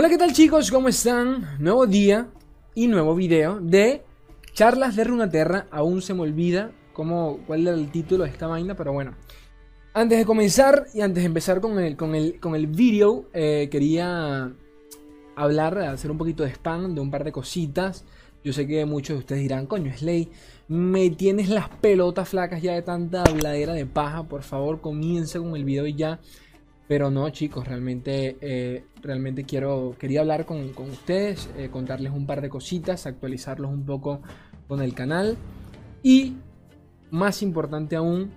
Hola, ¿qué tal chicos? ¿Cómo están? Nuevo día y nuevo video de charlas de Runaterra. Aún se me olvida cómo, cuál era el título de esta vaina, pero bueno. Antes de comenzar y antes de empezar con el, con el, con el video, eh, quería hablar, hacer un poquito de spam de un par de cositas. Yo sé que muchos de ustedes dirán, coño, Slay, me tienes las pelotas flacas ya de tanta habladera de paja. Por favor, comienza con el video y ya. Pero no, chicos, realmente, eh, realmente quiero, quería hablar con, ustedes, eh, contarles un par de cositas, actualizarlos un poco con el canal. Y, más importante aún,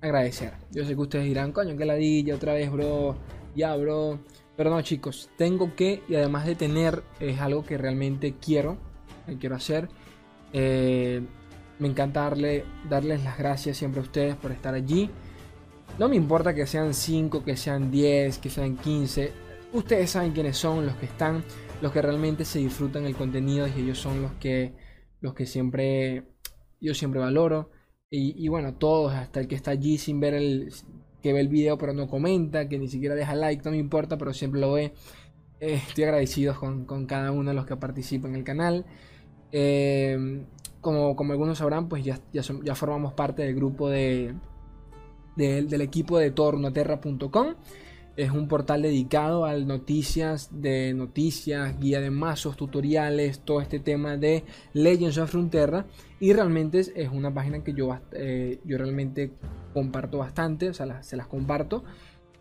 agradecer. Yo sé que ustedes dirán, coño, que ladilla otra vez, bro. Ya, bro. Pero no, chicos, tengo que, y además de tener, es algo que realmente quiero, quiero hacer. Eh, me encanta darle, darles las gracias siempre a ustedes por estar allí. No me importa que sean 5, que sean 10, que sean 15. Ustedes saben quiénes son los que están, los que realmente se disfrutan el contenido y ellos son los que, los que siempre, yo siempre valoro. Y, bueno, todos, hasta el que está allí sin ver el, que ve el video pero no comenta, que ni siquiera deja like, no me importa, pero siempre lo ve. Eh, estoy agradecido con, cada uno de los que participan en el canal. Eh, como, como algunos sabrán, pues ya, ya formamos parte del grupo de, del equipo de tornoterra.com. Es un portal dedicado a noticias de noticias, guía de mazos, tutoriales, todo este tema de Legends of Frontera. Y realmente es, una página que yo, eh, yo realmente comparto bastante, o sea, se las comparto.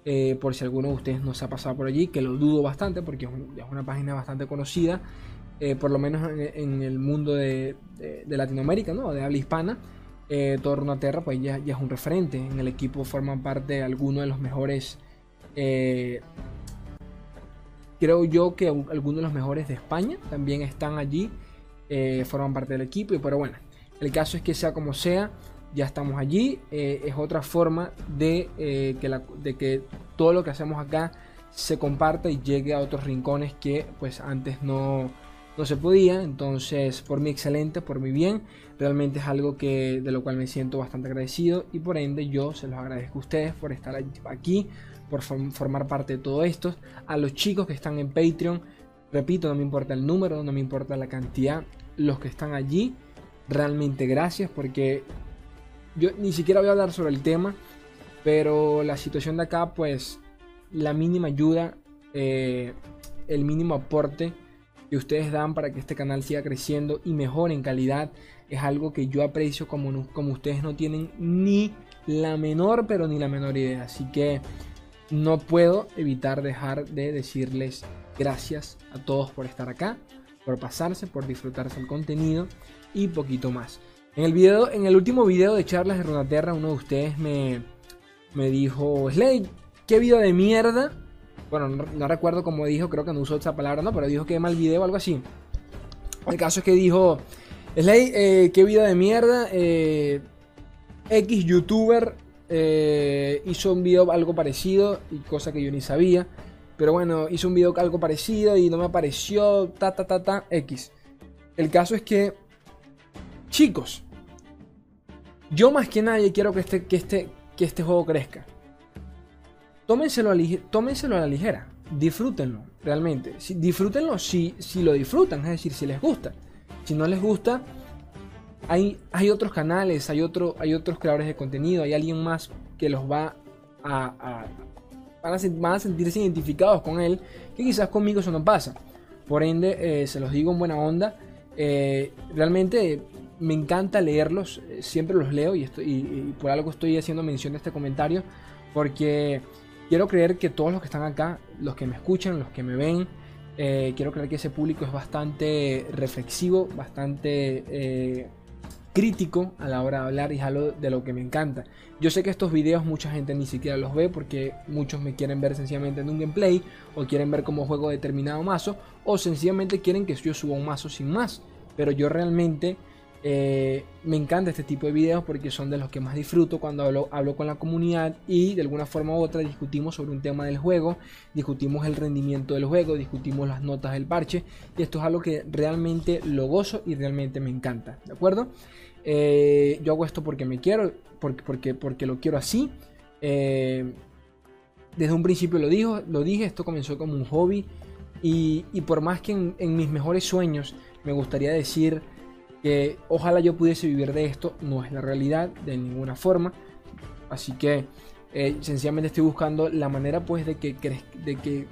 Eh, por si alguno de ustedes no se ha pasado por allí, que lo dudo bastante porque es, una página bastante conocida, eh, por lo menos en, el mundo de, Latinoamérica, ¿no? de habla hispana eh, Tornaterra pues ya, es un referente. En el equipo forman parte algunos de los mejores. Eh, creo yo que algunos de los mejores de España también están allí. Eh, forman parte del equipo. Pero bueno, el caso es que sea como sea, ya estamos allí. Eh, es otra forma de, que de que todo lo que hacemos acá se comparta y llegue a otros rincones que pues antes no no se podía, entonces por mi excelente, por mi bien, realmente es algo que de lo cual me siento bastante agradecido y por ende yo se los agradezco a ustedes por estar aquí, por formar parte de todo esto, a los chicos que están en Patreon, repito, no me importa el número, no me importa la cantidad, los que están allí, realmente gracias porque yo ni siquiera voy a hablar sobre el tema, pero la situación de acá, pues la mínima ayuda, eh, el mínimo aporte, que ustedes dan para que este canal siga creciendo y mejore en calidad es algo que yo aprecio como, como ustedes no tienen ni la menor, pero ni la menor idea. Así que no puedo evitar dejar de decirles gracias a todos por estar acá, por pasarse, por disfrutarse el contenido y poquito más. En el, video, en el último video de charlas de Runaterra, uno de ustedes me, me dijo, Slade, qué vida de mierda bueno, no, recuerdo cómo dijo, creo que no usó esa palabra, ¿no? Pero dijo que mal video o algo así. El caso es que dijo, Slay, eh, qué vida de mierda. Eh, X youtuber eh, hizo un video algo parecido y cosa que yo ni sabía. Pero bueno, hizo un video algo parecido y no me apareció, ta, ta, ta, ta, X. El caso es que, chicos, yo más que nadie quiero que este, que este, que este juego crezca tómenselo a, tómenselo a la ligera, disfrútenlo, realmente. Si, disfrútenlo si, si lo disfrutan, es decir, si les gusta. Si no les gusta, hay, hay otros canales, hay, otro, hay otros creadores de contenido, hay alguien más que los va a, van, a, sentirse identificados con él, que quizás conmigo eso no pasa. Por ende, eh, se los digo en buena onda. Eh, realmente me encanta leerlos, eh, siempre los leo y, estoy, por algo estoy haciendo mención de este comentario, porque Quiero creer que todos los que están acá, los que me escuchan, los que me ven, eh, quiero creer que ese público es bastante reflexivo, bastante eh, crítico a la hora de hablar y es algo de lo que me encanta. Yo sé que estos videos mucha gente ni siquiera los ve porque muchos me quieren ver sencillamente en un gameplay o quieren ver cómo juego determinado mazo o sencillamente quieren que yo suba un mazo sin más. Pero yo realmente eh, me encanta este tipo de videos porque son de los que más disfruto cuando hablo, hablo, con la comunidad y de alguna forma u otra discutimos sobre un tema del juego, discutimos el rendimiento del juego, discutimos las notas del parche y esto es algo que realmente lo gozo y realmente me encanta, ¿de acuerdo? Eh, yo hago esto porque me quiero, porque, porque, porque lo quiero así. Eh, Desde un principio lo, dijo, lo dije, esto comenzó como un hobby y, por más que en, mis mejores sueños me gustaría decir que ojalá yo pudiese vivir de esto, no es la realidad de ninguna forma. Así que eh, sencillamente estoy buscando la manera pues de que, de que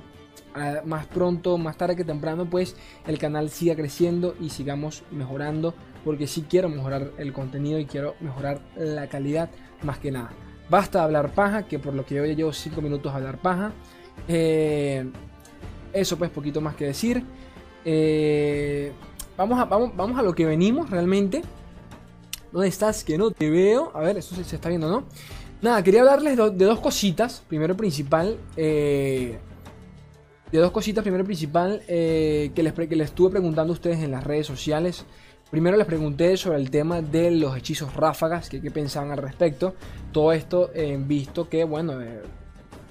ah, más pronto, más tarde que temprano pues el canal siga creciendo y sigamos mejorando porque sí quiero mejorar el contenido y quiero mejorar la calidad más que nada. Basta hablar paja, que por lo que yo ya llevo 5 minutos a hablar paja. Eh, eso pues poquito más que decir. Eh, vamos, a, vamos, vamos a lo que venimos realmente. ¿Dónde estás? Que no te veo. A ver, eso se, está viendo, ¿no? Nada, quería hablarles de dos cositas. Primero principal. Eh, de dos cositas. Primero principal. que, les, que les estuve preguntando a ustedes en las redes sociales. Primero les pregunté sobre el tema de los hechizos ráfagas, qué pensaban al respecto. Todo esto en visto que, bueno, eh,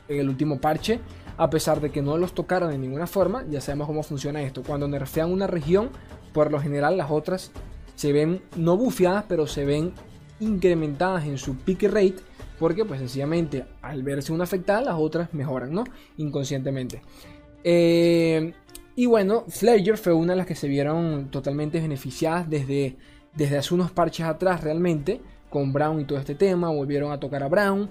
en el último parche, a pesar de que no los tocaron de ninguna forma, ya sabemos cómo funciona esto. Cuando nerfean una región, por lo general las otras se ven no bufeadas, pero se ven incrementadas en su peak rate, porque pues sencillamente al verse una afectada, las otras mejoran, ¿no? Inconscientemente. Eh, y bueno, Flayer fue una de las que se vieron totalmente beneficiadas desde, desde hace unos parches atrás realmente, con Brown y todo este tema, volvieron a tocar a Brown,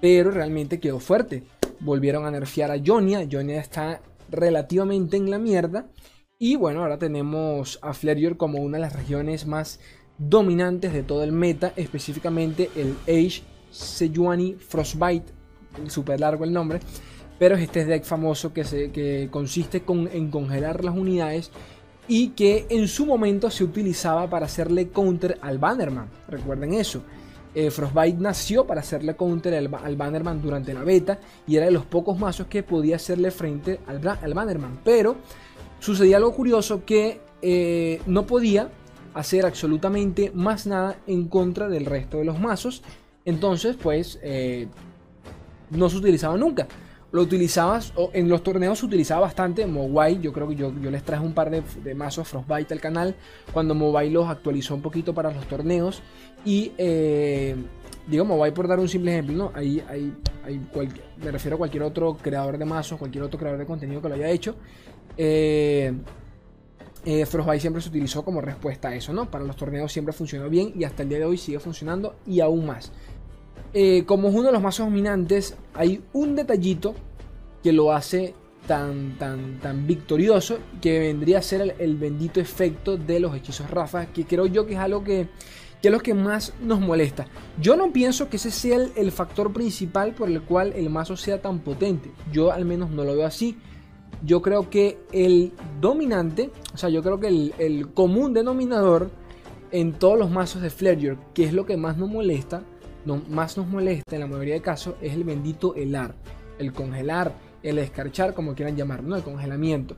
pero realmente quedó fuerte. Volvieron a nerfear a Jonia, Jonia está relativamente en la mierda. Y bueno, ahora tenemos a Flayer como una de las regiones más dominantes de todo el meta, específicamente el Age Sejuani Frostbite, súper largo el nombre, pero es este deck famoso que, se, que consiste con, en congelar las unidades y que en su momento se utilizaba para hacerle counter al Bannerman. Recuerden eso. Eh, Frostbite nació para hacerle counter al, Bannerman durante la beta y era de los pocos mazos que podía hacerle frente al, al Bannerman. Pero sucedía algo curioso que eh, no podía hacer absolutamente más nada en contra del resto de los mazos. Entonces, pues, eh, no se utilizaba nunca lo utilizabas, o en los torneos se utilizaba bastante Mobile, yo creo que yo, yo les traje un par de, mazos Frostbite al canal, cuando Mobile los actualizó un poquito para los torneos, y eh, digo Mobile por dar un simple ejemplo, ¿no? Ahí, hay, hay me refiero a cualquier otro creador de mazos, cualquier otro creador de contenido que lo haya hecho, eh, eh, siempre se utilizó como respuesta a eso, ¿no? Para los torneos siempre funcionó bien y hasta el día de hoy sigue funcionando y aún más. Eh, como es uno de los más dominantes, hay un detallito que lo hace tan, tan, tan victorioso que vendría a ser el, bendito efecto de los hechizos Rafa, que creo yo que es algo que, es lo que más nos molesta. Yo no pienso que ese sea el, factor principal por el cual el mazo sea tan potente. Yo al menos no lo veo así. Yo creo que el dominante, o sea, yo creo que el, el común denominador en todos los mazos de Fledger, que es lo que más nos molesta, más nos molesta en la mayoría de casos es el bendito helar, el congelar, el escarchar, como quieran llamarlo, ¿no? el congelamiento.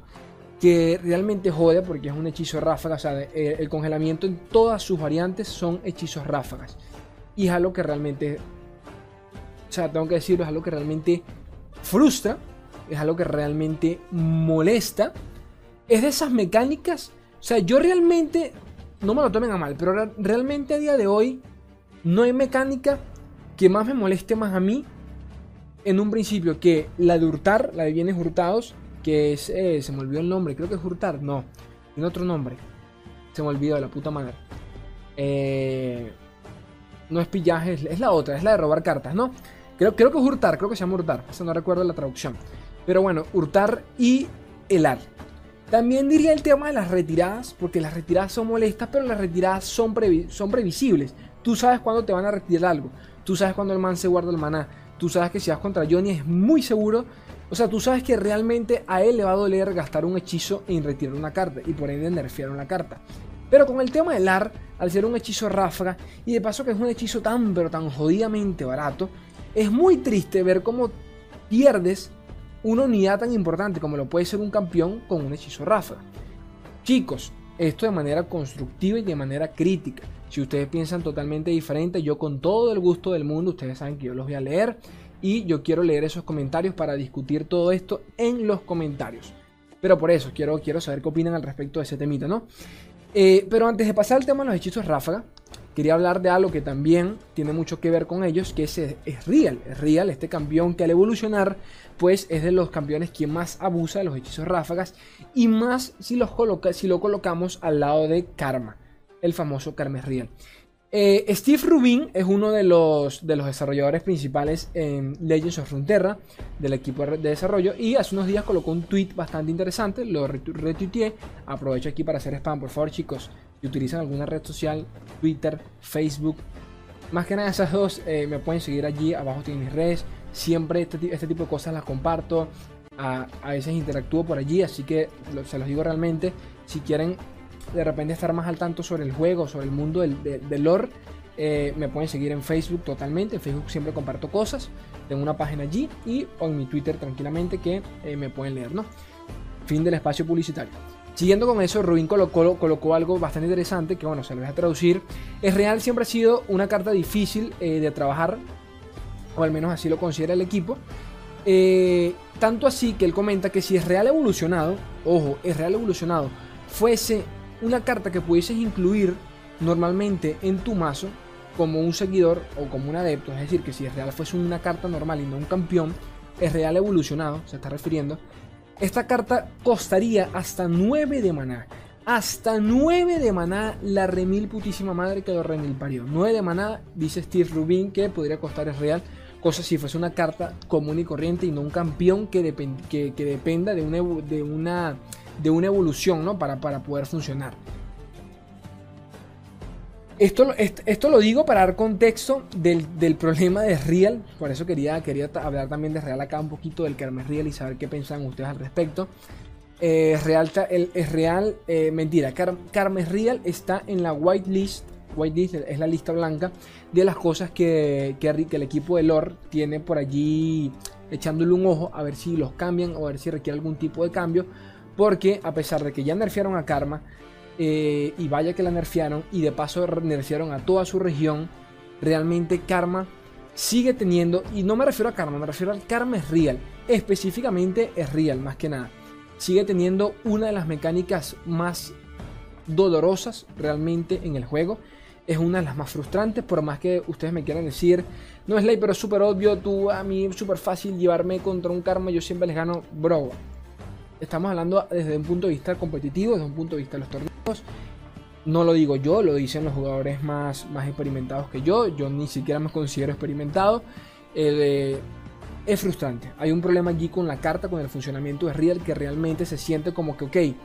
Que realmente jode porque es un hechizo ráfaga. O sea, el, congelamiento en todas sus variantes son hechizos ráfagas. Y es algo que realmente. O sea, tengo que decirlo, es algo que realmente frustra. Es algo que realmente molesta. Es de esas mecánicas. O sea, yo realmente. No me lo tomen a mal, pero realmente a día de hoy no hay mecánica que más me moleste más a mí en un principio que la de hurtar, la de bienes hurtados, que es, eh, se me olvidó el nombre, creo que es hurtar, no, tiene otro nombre, se me olvidó de la puta madre. Eh, no es pillaje, es, la otra, es la de robar cartas, ¿no? Creo, creo que es hurtar, creo que se llama hurtar, eso no recuerdo la traducción. Pero bueno, hurtar y helar. También diría el tema de las retiradas, porque las retiradas son molestas, pero las retiradas son, son previsibles. Tú sabes cuándo te van a retirar algo. Tú sabes cuándo el man se guarda el maná. Tú sabes que si vas contra Johnny es muy seguro. O sea, tú sabes que realmente a él le va a doler gastar un hechizo en retirar una carta. Y por ende nerfear una carta. Pero con el tema del AR, al ser un hechizo ráfaga, y de paso que es un hechizo tan pero tan jodidamente barato, es muy triste ver cómo pierdes una unidad tan importante como lo puede ser un campeón con un hechizo ráfaga. Chicos, esto de manera constructiva y de manera crítica. Si ustedes piensan totalmente diferente, yo con todo el gusto del mundo, ustedes saben que yo los voy a leer y yo quiero leer esos comentarios para discutir todo esto en los comentarios. Pero por eso quiero, quiero saber qué opinan al respecto de ese temita, ¿no? Eh, pero antes de pasar al tema de los hechizos ráfaga, quería hablar de algo que también tiene mucho que ver con ellos, que es, es Real. Es Real, este campeón que al evolucionar, pues es de los campeones que más abusa de los hechizos ráfagas y más si, lo colocamos al lado de Karma, el famoso Karma Real. Eh, Steve Rubin es uno de los, de los desarrolladores principales en Legends of Frontera, del equipo de desarrollo, y hace unos días colocó un tweet bastante interesante, lo retuiteé, aprovecho aquí para hacer spam, por favor chicos, si utilizan alguna red social, Twitter, Facebook, más que nada esas dos, eh, me pueden seguir allí, abajo tienen mis redes, siempre este, este tipo de cosas las comparto, a, veces interactúo por allí, así que se los digo realmente, si quieren de repente estar más al tanto sobre el juego, sobre el mundo del, lore, eh, me pueden seguir en Facebook totalmente. En Facebook siempre comparto cosas. Tengo una página allí y en mi Twitter tranquilamente que eh, me pueden leer, ¿no? Fin del espacio publicitario. Siguiendo con eso, Rubin colocó, colocó, algo bastante interesante que, bueno, se lo voy a traducir. Es real, siempre ha sido una carta difícil eh, de trabajar, o al menos así lo considera el equipo. tanto así que él comenta que si es real evolucionado, ojo, es real evolucionado, fuese una carta que pudieses incluir normalmente en tu mazo como un seguidor o como un adepto, es decir, que si es real fuese una carta normal y no un campeón, es real evolucionado, se está refiriendo, esta carta costaría hasta 9 de maná. Hasta 9 de maná, la remil putísima madre que lo remil parió. 9 de maná, dice Steve Rubin, que podría costar es real. Cosa si fuese una carta común y corriente y no un campeón que, que, que dependa de una, de una de una evolución, ¿no? Para, para poder funcionar. Esto, esto, lo digo para dar contexto del, problema de Real. Por eso quería, quería hablar también de Real acá un poquito del Carmen Real y saber qué piensan ustedes al respecto. Eh, Real, el, es Real, eh, mentira, Carmen Real está en la white list. White list es la lista blanca de las cosas que, que, el equipo de lore tiene por allí echándole un ojo a ver si los cambian o a ver si requiere algún tipo de cambio porque a pesar de que ya nerfearon a Karma, eh, y vaya que la nerfearon, y de paso nerfearon a toda su región, realmente Karma sigue teniendo, y no me refiero a Karma, me refiero al Karma es real, específicamente es real más que nada, sigue teniendo una de las mecánicas más dolorosas realmente en el juego. Es una de las más frustrantes, por más que ustedes me quieran decir, no es ley, pero es súper obvio, tú a mí súper fácil llevarme contra un karma, yo siempre les gano, bro estamos hablando desde un punto de vista competitivo, desde un punto de vista de los torneos. No lo digo yo, lo dicen los jugadores más, más experimentados que yo. Yo ni siquiera me considero experimentado. Eh, es frustrante. Hay un problema allí con la carta, con el funcionamiento de Real, que realmente se siente como que, ok,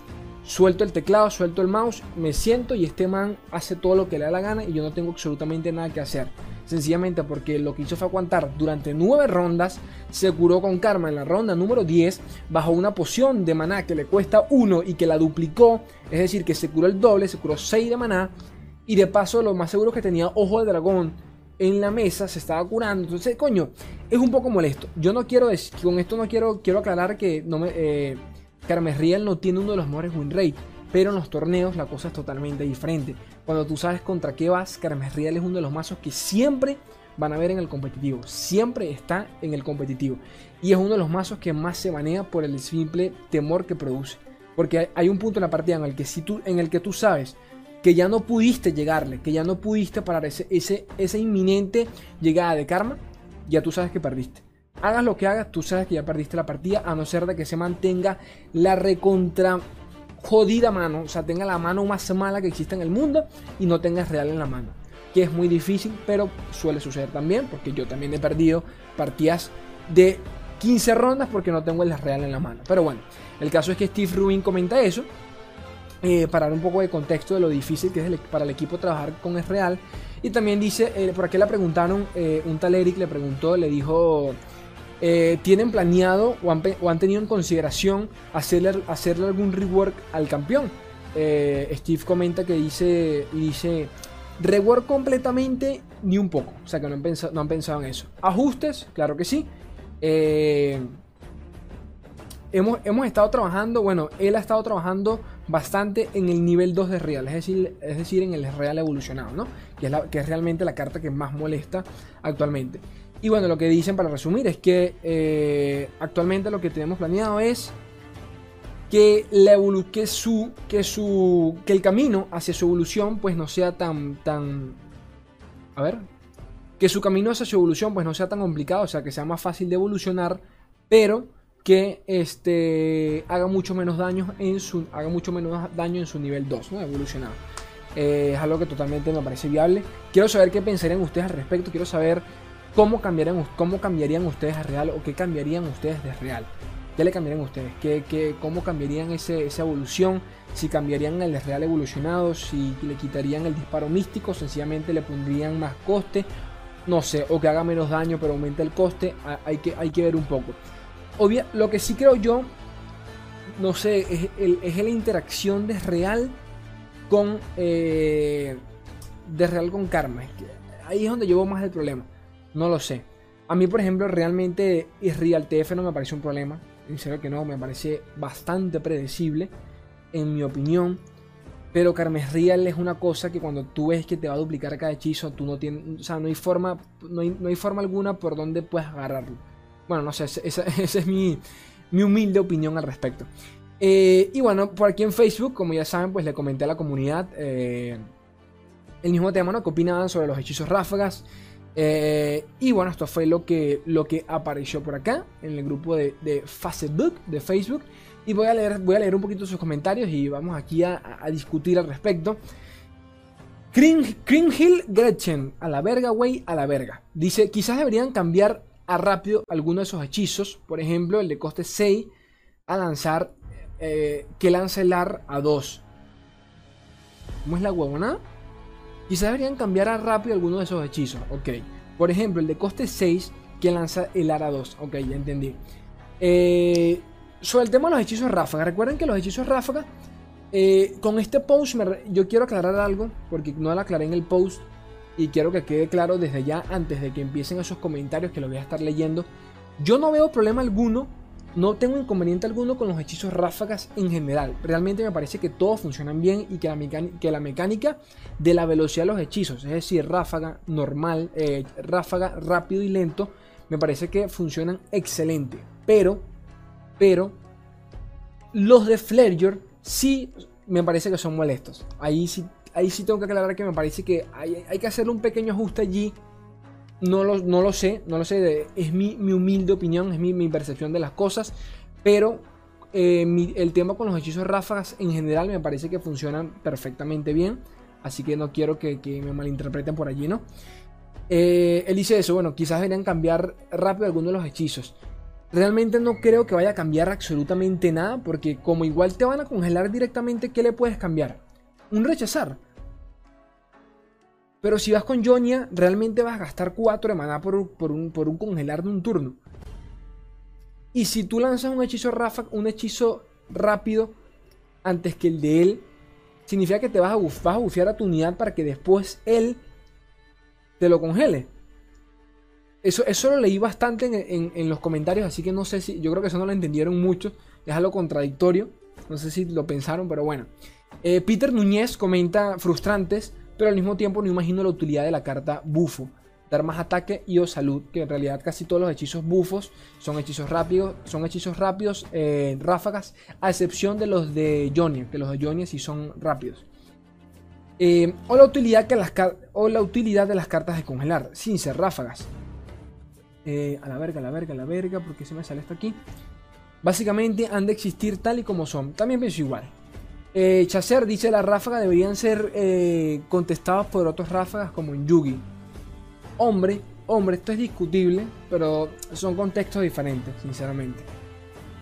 suelto el teclado, suelto el mouse, me siento y este man hace todo lo que le da la gana y yo no tengo absolutamente nada que hacer. Sencillamente porque lo que hizo fue aguantar durante 9 rondas, se curó con karma en la ronda número 10 bajo una poción de maná que le cuesta 1 y que la duplicó, es decir, que se curó el doble, se curó 6 de maná y de paso lo más seguro que tenía ojo de dragón en la mesa, se estaba curando. Entonces, coño, es un poco molesto. Yo no quiero decir, con esto no quiero, quiero aclarar que no. Eh, Carmes Real no tiene uno de los mejores win rate, pero en los torneos la cosa es totalmente diferente. Cuando tú sabes contra qué vas, Carmes Real es uno de los mazos que siempre van a ver en el competitivo. Siempre está en el competitivo. Y es uno de los mazos que más se maneja por el simple temor que produce. Porque hay un punto en la partida en el que, si tú, en el que tú sabes que ya no pudiste llegarle, que ya no pudiste parar ese, ese, esa inminente llegada de karma, ya tú sabes que perdiste hagas lo que hagas, tú sabes que ya perdiste la partida, a no ser de que se mantenga la recontra jodida mano, o sea, tenga la mano más mala que existe en el mundo y no tengas real en la mano. Que es muy difícil, pero suele suceder también, porque yo también he perdido partidas de 15 rondas porque no tengo el real en la mano. Pero bueno, el caso es que Steve Rubin comenta eso. Eh, para dar un poco de contexto de lo difícil que es para el equipo trabajar con el real. Y también dice, eh, por aquí le preguntaron, eh, un tal Eric le preguntó, le dijo, eh, ¿Tienen planeado o han, tenido en consideración hacerle, hacerle algún rework al campeón? Eh, Steve comenta que dice, dice, rework completamente ni un poco. O sea que no han, pensado, no han pensado en eso. Ajustes, claro que sí. Eh, hemos, hemos, estado trabajando, bueno, él ha estado trabajando bastante en el nivel 2 de Real, es decir, es decir en el Real evolucionado, ¿no? Que es, que es realmente la carta que más molesta actualmente. Y bueno, lo que dicen para resumir es que eh, actualmente lo que tenemos planeado es que, la que, su, que, su, que el camino hacia su evolución pues no sea tan, tan, A ver. Que su camino hacia su evolución pues no sea tan complicado, o sea, que sea más fácil de evolucionar, pero que este haga mucho menos daño en su haga mucho menos daño en su nivel 2, ¿no? Evolucionado. Eh, es algo que totalmente me parece viable. Quiero saber qué pensarían ustedes al respecto. Quiero saber cómo cambiarían, cómo cambiarían ustedes a Real o qué cambiarían ustedes de Real. ¿Qué le cambiarían ustedes? ¿Qué, qué, cómo cambiarían ese, esa evolución? Si cambiarían el real evolucionado, si le quitarían el disparo místico, sencillamente le pondrían más coste, no sé, o que haga menos daño pero aumente el coste, hay que, hay que ver un poco. Obvia, lo que sí creo yo, no sé, es, es la interacción de real con... Eh, de real con karma. Ahí es donde llevo más el problema. No lo sé. A mí, por ejemplo, realmente Real TF no me parece un problema serio que no, me parece bastante predecible, en mi opinión. Pero Carmes Real es una cosa que cuando tú ves que te va a duplicar cada hechizo, tú no tienes, o sea, no hay forma, no hay, forma alguna por donde puedes agarrarlo. Bueno, no sé, esa, es mi, humilde opinión al respecto. Eh, y bueno, por aquí en Facebook, como ya saben, pues le comenté a la comunidad eh, el mismo tema, ¿no? Que opinaban sobre los hechizos ráfagas. Eh, y bueno, esto fue lo que, lo que apareció por acá en el grupo de, Facebook, de Facebook. Y voy a, leer, voy a leer un poquito sus comentarios y vamos aquí a, discutir al respecto. Hill Gretchen, a la verga, güey, a la verga. Dice, quizás deberían cambiar a rápido algunos de esos hechizos. Por ejemplo, el de coste 6 a lanzar, eh, que lance el AR a 2. ¿Cómo es la huevona? Quizás deberían cambiar rápido algunos de esos hechizos. Ok. Por ejemplo, el de coste 6 que lanza el ARA 2. Ok, ya entendí. Eh, sobre el tema de los hechizos ráfaga. Recuerden que los hechizos ráfaga. Eh, con este post yo quiero aclarar algo. Porque no lo aclaré en el post. Y quiero que quede claro desde ya. Antes de que empiecen esos comentarios que lo voy a estar leyendo. Yo no veo problema alguno no tengo inconveniente alguno con los hechizos ráfagas en general. Realmente me parece que todos funcionan bien y que la, mecánica de la velocidad de los hechizos, es decir, ráfaga normal, eh, ráfaga rápido y lento, me parece que funcionan excelente. Pero, pero, los de Fledger sí me parece que son molestos. Ahí sí, ahí sí tengo que aclarar que me parece que hay, hay que hacer un pequeño ajuste allí no lo, no lo sé, no lo sé, es mi, humilde opinión, es mi, percepción de las cosas, pero eh, el tema con los hechizos ráfagas en general me parece que funcionan perfectamente bien, así que no quiero que, me malinterpreten por allí, ¿no? Eh, él dice eso, bueno, quizás deberían cambiar rápido algunos de los hechizos. Realmente no creo que vaya a cambiar absolutamente nada, porque como igual te van a congelar directamente, ¿qué le puedes cambiar? Un rechazar. Pero si vas con Jonia, realmente vas a gastar 4 de maná por, un, por un congelar de un turno. Y si tú lanzas un hechizo ráfaga, un hechizo rápido antes que el de él, significa que te vas a, vas a bufear a tu unidad para que después él te lo congele. Eso, eso lo leí bastante en, los comentarios, así que no sé si. Yo creo que eso no lo entendieron mucho. Es algo contradictorio. No sé si lo pensaron, pero bueno. Eh, Peter Núñez comenta frustrantes pero al mismo tiempo no imagino la utilidad de la carta bufo. Dar más ataque y o salud, que en realidad casi todos los hechizos bufos son hechizos rápidos, son hechizos rápidos, eh, ráfagas, a excepción de los de Jonia, que los de Jonia sí son rápidos. Eh, o, la utilidad que las, o la utilidad de las cartas de congelar, sin ser ráfagas. Eh, a la verga, a la verga, a la verga, porque se me sale esto aquí. Básicamente han de existir tal y como son. También pienso igual. Eh, Chaser dice la ráfaga deberían ser eh, contestadas por otros ráfagas como en Yugi. Hombre, hombre, esto es discutible, pero son contextos diferentes, sinceramente.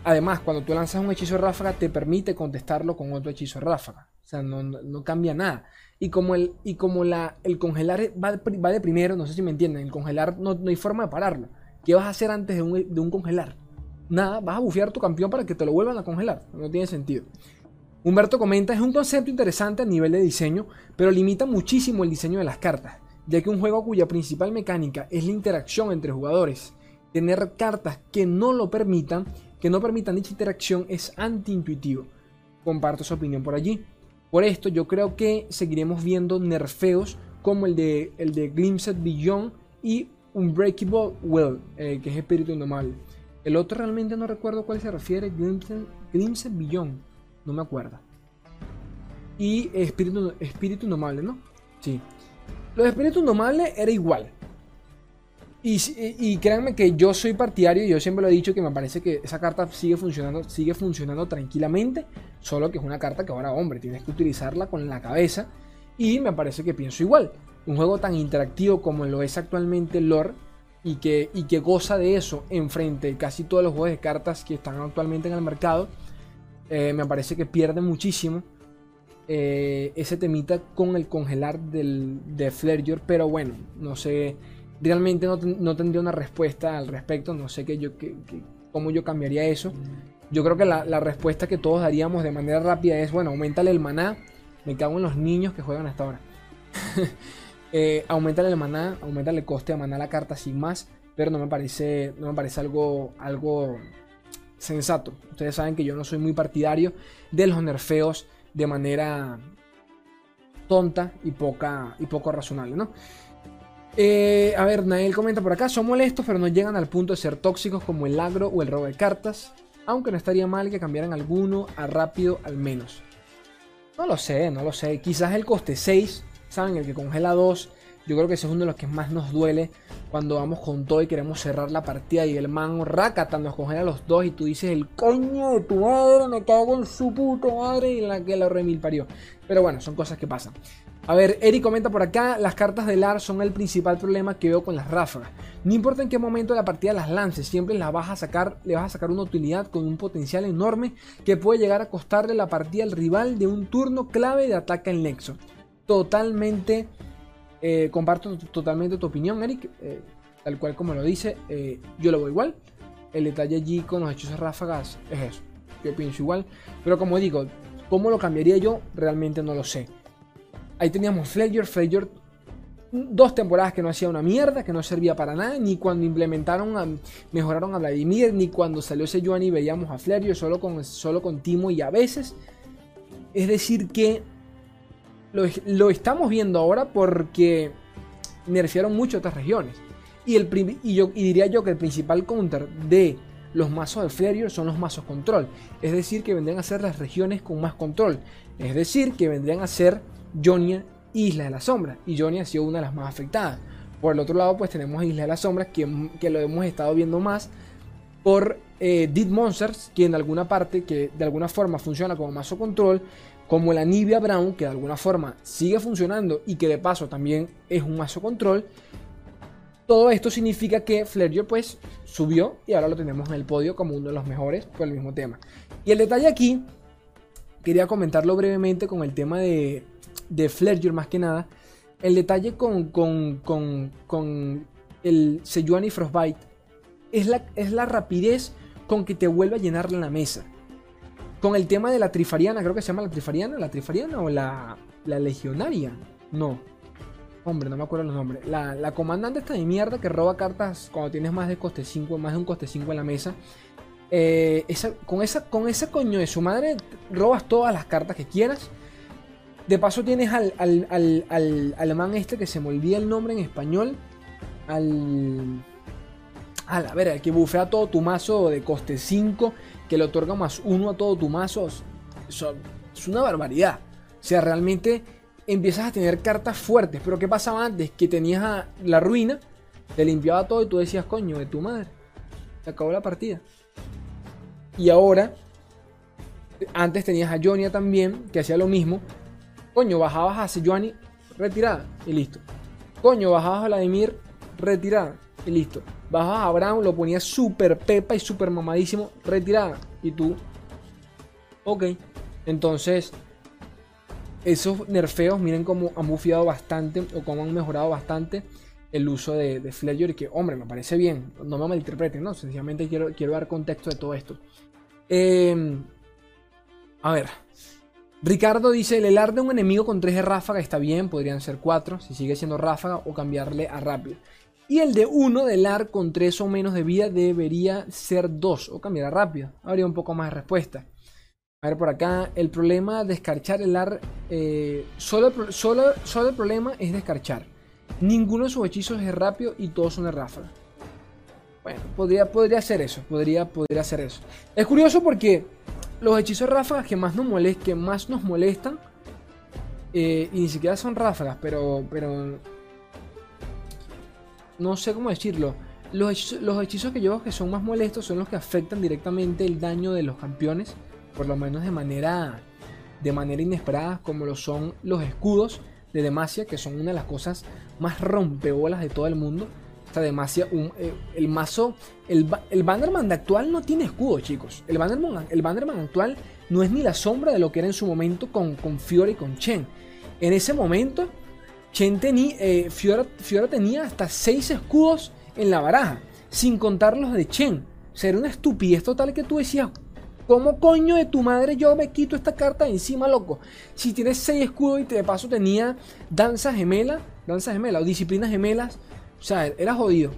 Además, cuando tú lanzas un hechizo ráfaga, te permite contestarlo con otro hechizo ráfaga. O sea, no, cambia nada. Y como el, y como la, el congelar va de, primero, no sé si me entienden, el congelar no, hay forma de pararlo. ¿Qué vas a hacer antes de un, de un congelar? Nada, vas a bufear tu campeón para que te lo vuelvan a congelar. No tiene sentido. Humberto comenta, es un concepto interesante a nivel de diseño, pero limita muchísimo el diseño de las cartas, ya que un juego cuya principal mecánica es la interacción entre jugadores, tener cartas que no lo permitan, que no permitan dicha interacción es antiintuitivo. Comparto su opinión por allí. Por esto yo creo que seguiremos viendo nerfeos como el de, el de Glimpsed Beyond y Unbreakable Will, eh, que es Espíritu Indomable. El otro realmente no recuerdo cuál se refiere, Glimpsed Beyond no me acuerdo. Y espíritu, espíritu ¿no? Sí. Los espíritus indomables era igual. Y, créanme que yo soy partidario y yo siempre lo he dicho que me parece que esa carta sigue funcionando, sigue funcionando tranquilamente, solo que es una carta que ahora, hombre, tienes que utilizarla con la cabeza y me parece que pienso igual. Un juego tan interactivo como lo es actualmente Lore y que, y que goza de eso enfrente casi todos los juegos de cartas que están actualmente en el mercado, eh, me parece que pierde muchísimo eh, ese temita con el congelar del, de Fledger, pero bueno, no sé realmente no, tendría una respuesta al respecto. No sé qué yo, cómo yo cambiaría eso. Yo creo que la, respuesta que todos daríamos de manera rápida es, bueno, aumentale el maná. Me cago en los niños que juegan hasta ahora. eh, aumentale el maná, aumentale el coste de maná a la carta sin más. Pero no me parece, no me parece algo, algo sensato. Ustedes saben que yo no soy muy partidario de los nerfeos de manera tonta y, poca, y poco razonable, ¿no? Eh, a ver, Nael comenta por acá, son molestos pero no llegan al punto de ser tóxicos como el agro o el robo de cartas, aunque no estaría mal que cambiaran alguno a rápido al menos. No lo sé, no lo sé, quizás el coste 6, ¿saben? El que congela 2, yo creo que ese es uno de los que más nos duele cuando vamos con todo y queremos cerrar la partida y el man Rakata nos congela los dos y tú dices el coño de tu madre, me cago en su puta madre y la que la remil parió. Pero bueno, son cosas que pasan. A ver, Eric comenta por acá, las cartas de LAR son el principal problema que veo con las ráfagas. No importa en qué momento de la partida las lances, siempre las vas a sacar, le vas a sacar una utilidad con un potencial enorme que puede llegar a costarle la partida al rival de un turno clave de ataque en Nexo. Totalmente, eh, comparto totalmente tu opinión, Eric, eh, tal cual como lo dice, eh, yo lo veo igual. El detalle allí con los hechizos ráfagas es eso, yo pienso igual, pero como digo, ¿cómo lo cambiaría yo? Realmente no lo sé. Ahí teníamos Fledger, Fledger dos temporadas que no hacía una mierda, que no servía para nada, ni cuando implementaron, mejoraron a Vladimir, ni cuando salió ese y veíamos a Fledger solo con, solo con Timo y a veces. Es decir que lo, estamos viendo ahora porque nerfearon mucho otras regiones. Y, el, y, diría yo que el principal counter de los mazos de Fledger son los mazos control. Es decir, que vendrían a ser las regiones con más control. Es decir, que vendrían a ser Jonia Isla de las Sombras. Y Jonia ha sido una de las más afectadas. Por el otro lado, pues tenemos Isla de las Sombras, que, que lo hemos estado viendo más por eh, Dead Monsters, que en alguna parte, que de alguna forma funciona como mazo control, como la Nibia Brown, que de alguna forma sigue funcionando y que de paso también es un mazo control. Todo esto significa que Fledger pues subió y ahora lo tenemos en el podio como uno de los mejores por el mismo tema. Y el detalle aquí, quería comentarlo brevemente con el tema de, de más que nada. El detalle con, con, con, con el Sejuani Frostbite es la, es la rapidez con que te vuelve a llenar la mesa. Con el tema de la Trifariana, creo que se llama la Trifariana, la Trifariana o la, la Legionaria. No. Hombre, no me acuerdo los nombres. La, la comandante esta de mierda que roba cartas cuando tienes más de coste 5, más de un coste 5 en la mesa. Eh, con, esa, con ese coño de su madre robas todas las cartas que quieras de paso tienes al, al, alemán este que se me olvida el nombre en español. Al... A la ver, que bufea todo tu mazo de coste 5, que le otorga más 1 a todo tu mazo. es una barbaridad. O sea, realmente empiezas a tener cartas fuertes. Pero ¿qué pasaba antes? Que tenías la ruina, te limpiaba todo y tú decías, coño, de tu madre. Se acabó la partida. Y ahora, antes tenías a Jonia también, que hacía lo mismo. Coño, bajabas a Sejuani, retirada y listo. Coño, bajabas a Vladimir, retirada y listo. Bajabas a Brown, lo ponías súper pepa y súper mamadísimo, retirada. Y tú, ok. Entonces, esos nerfeos, miren cómo han bufiado bastante o cómo han mejorado bastante el uso de, de Fledger. Que, hombre, me parece bien. No me malinterpreten, ¿no? Sencillamente quiero, quiero dar contexto de todo esto. Eh, a ver. Ricardo dice, el helar de un enemigo con 3 de ráfaga está bien, podrían ser 4 si sigue siendo ráfaga o cambiarle a rápido. Y el de 1 de helar con 3 o menos de vida debería ser 2 o cambiar a rápido. Habría un poco más de respuesta. A ver por acá, el problema de escarchar el ar, eh, solo, solo, solo el problema es descarchar. Ninguno de sus hechizos es rápido y todos son de ráfaga. Bueno, podría, podría ser eso, podría, podría ser eso. Es curioso porque los hechizos ráfagas que más nos, molest, más nos molestan, eh, y ni siquiera son ráfagas, pero, pero no sé cómo decirlo. Los hechizos, los hechizos que yo que son más molestos son los que afectan directamente el daño de los campeones, por lo menos de manera, de manera inesperada, como lo son los escudos de Demacia, que son una de las cosas más rompebolas de todo el mundo. Esta Demacia, un, eh, el mazo, el, el Bannerman actual no tiene escudo, chicos. El Bannerman, el actual no es ni la sombra de lo que era en su momento con, con Fiora y con Chen. En ese momento, Chen eh, Fiora, tenía hasta 6 escudos en la baraja, sin contar los de Chen. O sea, era una estupidez total que tú decías, ¿cómo coño de tu madre yo me quito esta carta de encima, loco? Si tienes 6 escudos y de paso tenía danza gemela, danza gemela o disciplinas gemelas, o sea, era jodido.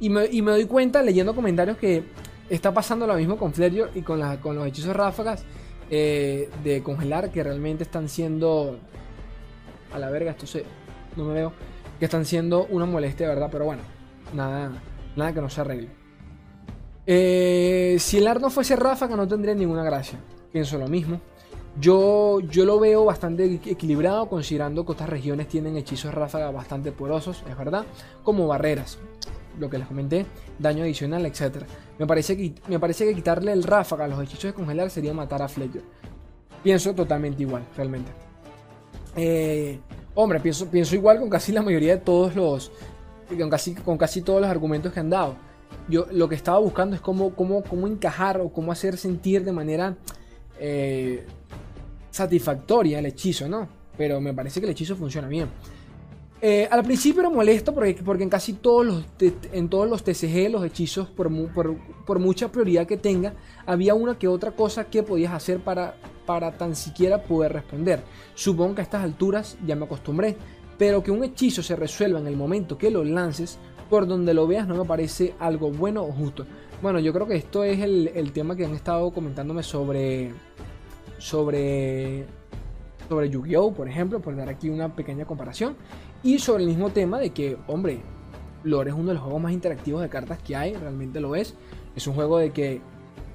Y me, doy cuenta leyendo comentarios que está pasando lo mismo con Flareon y con, con los hechizos ráfagas eh, de congelar que realmente están siendo... A la verga, esto se... No me veo. Que están siendo una molestia, ¿verdad? Pero bueno, nada, nada que no se arregle. Eh, si el ar no fuese ráfaga no tendría ninguna gracia. Pienso lo mismo. Yo, yo lo veo bastante equilibrado considerando que otras regiones tienen hechizos ráfaga bastante poderosos, es verdad, como barreras lo que les comenté, daño adicional, etc. Me parece, que, me parece que quitarle el ráfaga a los hechizos de congelar sería matar a Fletcher. Pienso totalmente igual, realmente. Eh, hombre, pienso, pienso igual con casi la mayoría de todos los. Con casi, con casi todos los argumentos que han dado. Yo lo que estaba buscando es cómo, cómo, cómo encajar o cómo hacer sentir de manera eh, satisfactoria el hechizo, ¿no? Pero me parece que el hechizo funciona bien. Eh, al principio era molesto porque, porque en casi todos los, en todos los TCG, los hechizos, por, por, mucha prioridad que tenga, había una que otra cosa que podías hacer para, para tan siquiera poder responder. Supongo que a estas alturas ya me acostumbré, pero que un hechizo se resuelva en el momento que lo lances, por donde lo veas, no me parece algo bueno o justo. Bueno, yo creo que esto es el, el tema que han estado comentándome sobre. Sobre. Sobre Yu-Gi-Oh! por ejemplo, por dar aquí una pequeña comparación. Y sobre el mismo tema de que, hombre, Lore es uno de los juegos más interactivos de cartas que hay, realmente lo es. Es un juego de que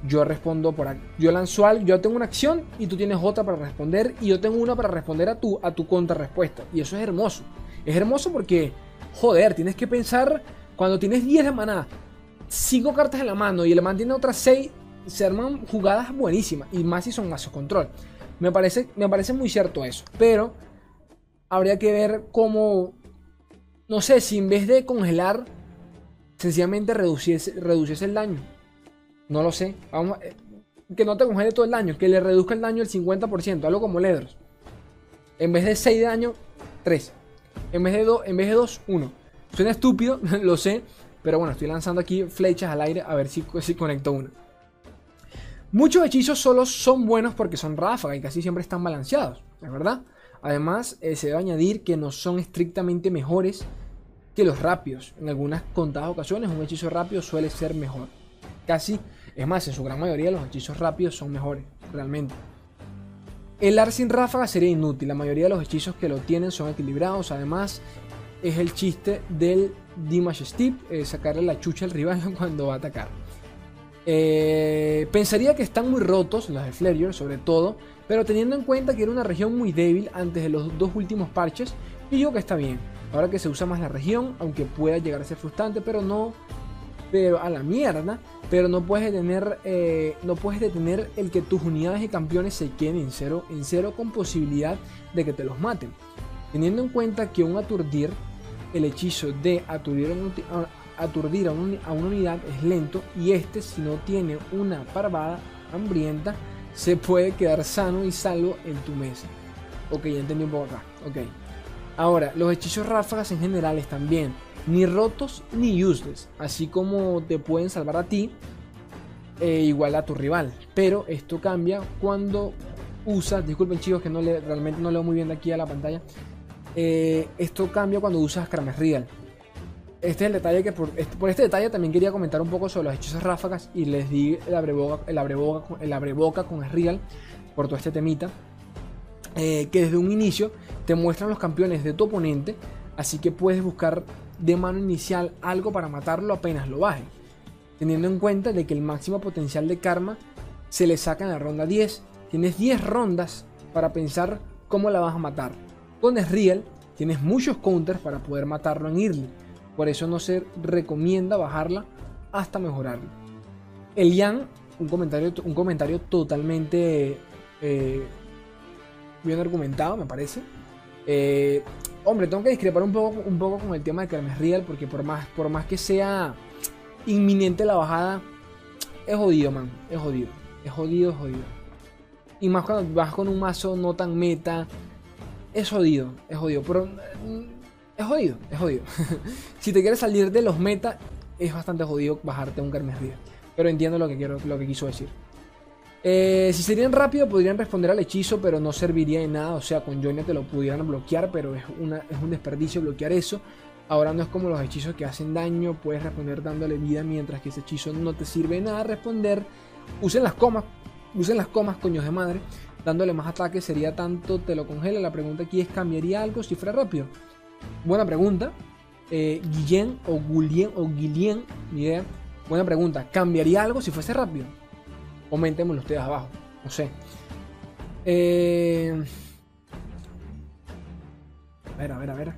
yo respondo por yo lanzo algo, yo tengo una acción y tú tienes otra para responder y yo tengo una para responder a tu a tu contrarrespuesta y eso es hermoso. Es hermoso porque joder, tienes que pensar cuando tienes 10 de maná, 5 cartas en la mano y el man tiene otras 6, se arman jugadas buenísimas y más si son mazos control. Me parece me parece muy cierto eso, pero habría que ver cómo, no sé, si en vez de congelar, sencillamente reduciese, el daño. No lo sé. Vamos, eh, que no te congele todo el daño, que le reduzca el daño el 50%, algo como Ledros. En vez de 6 de daño, 3. En vez de 2, en vez de 2, 1. Suena estúpido, lo sé, pero bueno, estoy lanzando aquí flechas al aire a ver si, si conecto una. Muchos hechizos solo son buenos porque son ráfagas y casi siempre están balanceados, ¿es verdad? Además, eh, se debe añadir que no son estrictamente mejores que los rápidos. En algunas contadas ocasiones, un hechizo rápido suele ser mejor. Casi, es más, en su gran mayoría, los hechizos rápidos son mejores, realmente. El ar sin ráfaga sería inútil. La mayoría de los hechizos que lo tienen son equilibrados. Además, es el chiste del Dimash Steve, eh, sacarle la chucha al rival cuando va a atacar. Eh, pensaría que están muy rotos, los de Flareon sobre todo, pero teniendo en cuenta que era una región muy débil antes de los dos últimos parches, digo que está bien. Ahora que se usa más la región, aunque pueda llegar a ser frustrante, pero no. Pero a la mierda. Pero no puedes detener. Eh, no puedes detener el que tus unidades y campeones se queden en cero, en cero con posibilidad de que te los maten. Teniendo en cuenta que un aturdir, el hechizo de aturdir a, a una unidad es lento. Y este, si no tiene una parvada hambrienta, se puede quedar sano y salvo en tu mesa. Ok, ya entendí un poco acá. Ok. Ahora, los hechizos ráfagas en general están bien. Ni rotos ni useless. Así como te pueden salvar a ti, e igual a tu rival. Pero esto cambia cuando usas. Disculpen chicos que no le, realmente no leo muy bien de aquí a la pantalla. Eh, esto cambia cuando usas Kramer Real este es el detalle que por este, detalle también quería comentar un poco sobre los hechizos ráfagas y les di el abreboca, el abreboca, el abreboca con Real por todo este temita. Eh, que desde un inicio te muestran los campeones de tu oponente, así que puedes buscar de mano inicial algo para matarlo apenas lo baje, teniendo en cuenta de que el máximo potencial de karma se le saca en la ronda 10. Tienes 10 rondas para pensar cómo la vas a matar. Con Real tienes muchos counters para poder matarlo en early Por eso no se recomienda bajarla hasta mejorarla. Elian, un comentario, un comentario totalmente eh, bien argumentado, me parece. Eh, hombre, tengo que discrepar un poco, un poco con el tema de Kermes Real, porque por más, por más que sea inminente la bajada, es jodido, man. Es jodido. Es jodido, es jodido. Y más cuando vas con un mazo no tan meta. Es jodido, es jodido. Pero mm, es jodido, es jodido. si te quieres salir de los meta, es bastante jodido bajarte un Kermes Real. Pero entiendo lo que, quiero, lo que quiso decir. Eh, si serían rápido podrían responder al hechizo, pero no serviría de nada. O sea, con Jonia te lo pudieran bloquear, pero es, una, es un desperdicio bloquear eso. Ahora no es como los hechizos que hacen daño, puedes responder dándole vida mientras que ese hechizo no te sirve de nada responder. Usen las comas, usen las comas, coños de madre. Dándole más ataque sería tanto te lo congela. La pregunta aquí es, ¿cambiaría algo si fuera rápido? Buena pregunta. Eh, Guillén o Guillén o Guillén, ni idea. Buena pregunta. ¿Cambiaría algo si fuese rápido? Coméntenmelo ustedes abajo. No sé. Eh... A ver, a ver, a ver.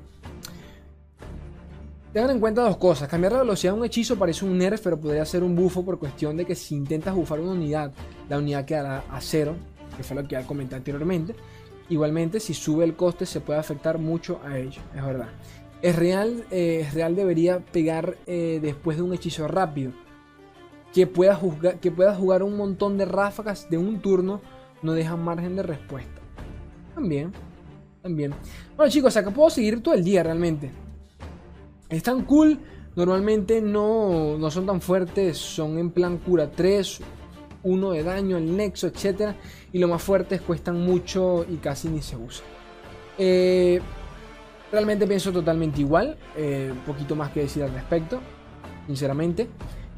Tengan en cuenta dos cosas. Cambiar la velocidad de un hechizo parece un nerf, pero podría ser un bufo por cuestión de que si intentas bufar una unidad, la unidad quedará a cero, que fue lo que ya comenté anteriormente. Igualmente, si sube el coste, se puede afectar mucho a ello, es verdad. Es real, eh, es real debería pegar eh, después de un hechizo rápido que pueda, que pueda jugar un montón de ráfagas de un turno no deja margen de respuesta. También, también. Bueno chicos, acá puedo seguir todo el día realmente. Están cool, normalmente no, no son tan fuertes, son en plan cura 3, 1 de daño, el nexo, etc. Y lo más fuertes cuestan mucho y casi ni se usan. Eh, realmente pienso totalmente igual, eh, poquito más que decir al respecto, sinceramente.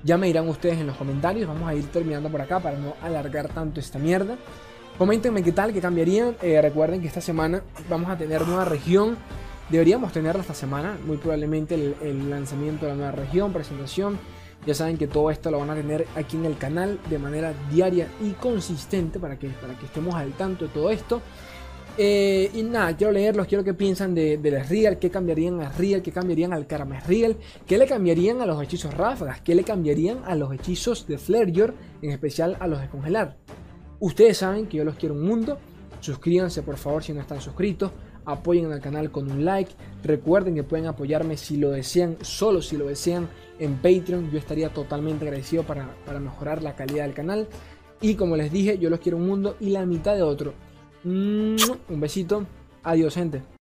Ya me dirán ustedes en los comentarios. Vamos a ir terminando por acá para no alargar tanto esta mierda. Coméntenme qué tal, qué cambiarían. Eh, recuerden que esta semana vamos a tener nueva región. Deberíamos tenerla esta semana. Muy probablemente el, lanzamiento de la nueva región, presentación. Ya saben que todo esto lo van a tener aquí en el canal de manera diaria y consistente para que, para que estemos al tanto de todo esto. Eh, y nada, quiero leerlos, quiero que piensan de, de Real, qué cambiarían a Real, qué cambiarían al Karames Real, qué le cambiarían a los hechizos ráfagas, qué le cambiarían a los hechizos de Flareyor, en especial a los de congelar. Ustedes saben que yo los quiero un mundo, suscríbanse por favor si no están suscritos, apoyen al canal con un like, recuerden que pueden apoyarme si lo desean, solo si lo desean en Patreon, yo estaría totalmente agradecido para, para mejorar la calidad del canal. Y como les dije, yo los quiero un mundo y la mitad de otro. Un besito. Adiós, gente.